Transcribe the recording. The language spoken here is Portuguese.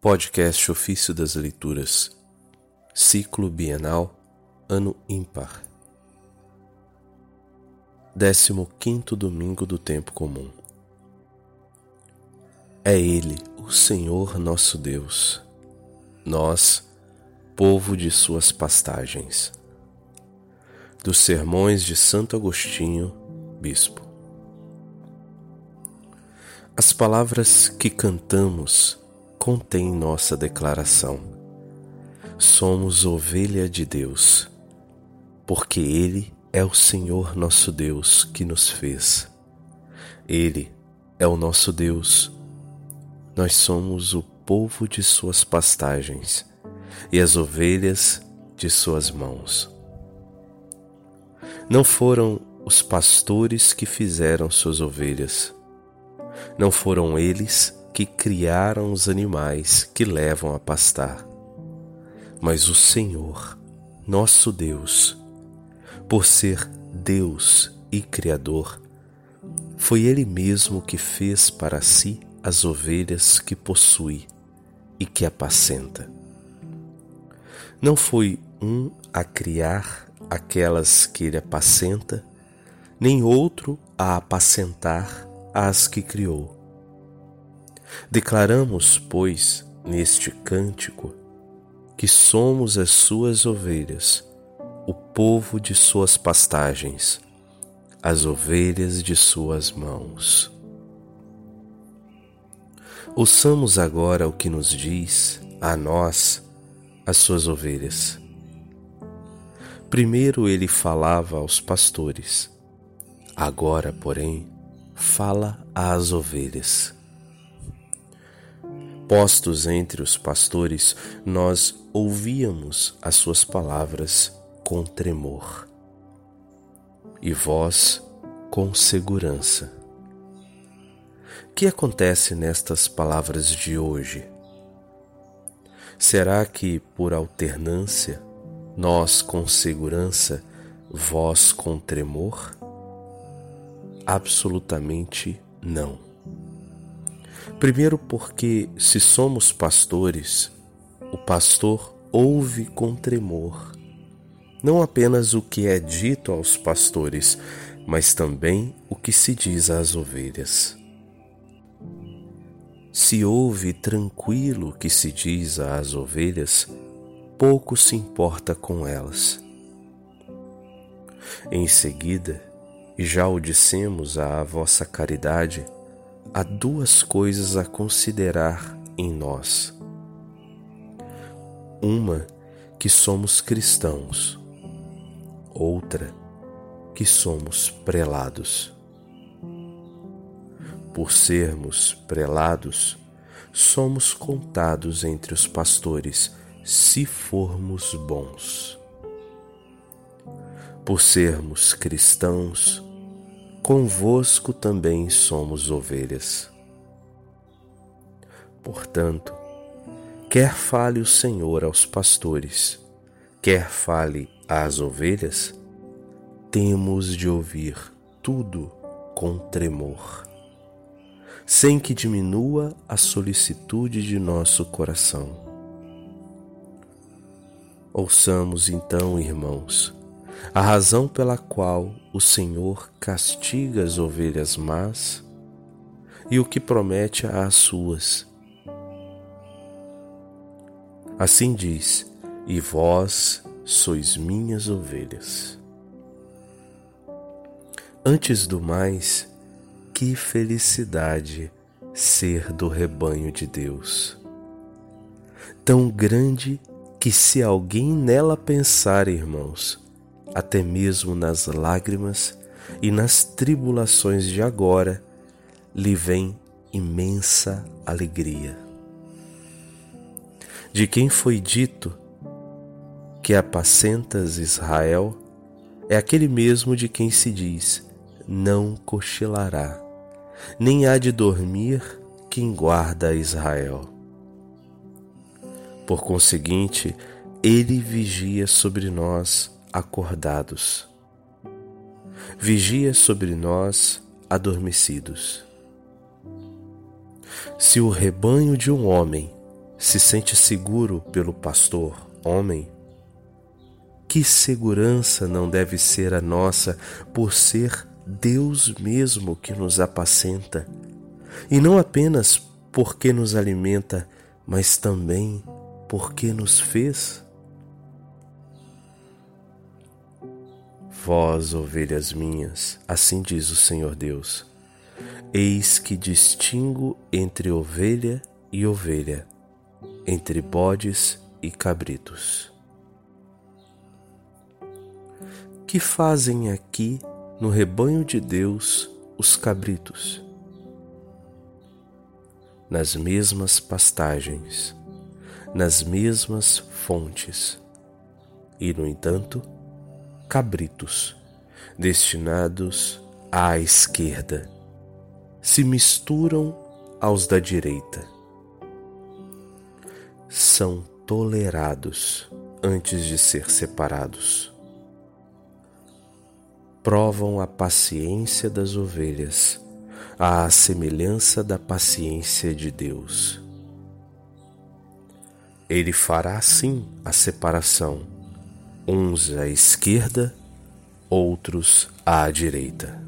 Podcast Ofício das Leituras, Ciclo Bienal, Ano Ímpar. 15 Domingo do Tempo Comum. É Ele, o Senhor nosso Deus, nós, povo de Suas pastagens. Dos Sermões de Santo Agostinho, Bispo. As palavras que cantamos contêm nossa declaração. Somos ovelha de Deus, porque Ele é o Senhor nosso Deus que nos fez. Ele é o nosso Deus. Nós somos o povo de Suas pastagens e as ovelhas de Suas mãos. Não foram os pastores que fizeram suas ovelhas não foram eles que criaram os animais que levam a pastar, mas o Senhor, nosso Deus, por ser Deus e Criador, foi Ele mesmo que fez para si as ovelhas que possui e que apacenta. Não foi um a criar aquelas que ele apacenta, nem outro a apacentar as que criou. Declaramos, pois, neste cântico, que somos as suas ovelhas, o povo de suas pastagens, as ovelhas de suas mãos. Ouçamos agora o que nos diz a nós, as suas ovelhas. Primeiro ele falava aos pastores, agora, porém, fala às ovelhas. Postos entre os pastores, nós ouvíamos as suas palavras com tremor, e vós com segurança. O que acontece nestas palavras de hoje? Será que, por alternância, nós com segurança, vós com tremor? Absolutamente não. Primeiro, porque se somos pastores, o pastor ouve com tremor não apenas o que é dito aos pastores, mas também o que se diz às ovelhas. Se ouve tranquilo o que se diz às ovelhas, pouco se importa com elas. Em seguida, e já o dissemos à vossa caridade, há duas coisas a considerar em nós. Uma, que somos cristãos, outra, que somos prelados. Por sermos prelados, somos contados entre os pastores se formos bons. Por sermos cristãos, convosco também somos ovelhas. Portanto, quer fale o Senhor aos pastores, quer fale às ovelhas, temos de ouvir tudo com tremor, sem que diminua a solicitude de nosso coração. Ouçamos então, irmãos, a razão pela qual o Senhor castiga as ovelhas más e o que promete às suas. Assim diz: E vós sois minhas ovelhas. Antes do mais, que felicidade ser do rebanho de Deus. Tão grande que, se alguém nela pensar, irmãos, até mesmo nas lágrimas e nas tribulações de agora, lhe vem imensa alegria. De quem foi dito que apacentas Israel é aquele mesmo de quem se diz: não cochilará, nem há de dormir quem guarda Israel. Por conseguinte, ele vigia sobre nós acordados. Vigia sobre nós adormecidos. Se o rebanho de um homem se sente seguro pelo pastor homem? Que segurança não deve ser a nossa por ser Deus mesmo que nos apacenta, e não apenas porque nos alimenta, mas também porque nos fez? Vós, ovelhas minhas, assim diz o Senhor Deus, eis que distingo entre ovelha e ovelha, entre bodes e cabritos. Que fazem aqui no rebanho de Deus os cabritos? Nas mesmas pastagens, nas mesmas fontes, e, no entanto, cabritos, destinados à esquerda, se misturam aos da direita. São tolerados antes de ser separados provam a paciência das ovelhas, à semelhança da paciência de Deus. Ele fará assim a separação, uns à esquerda, outros à direita.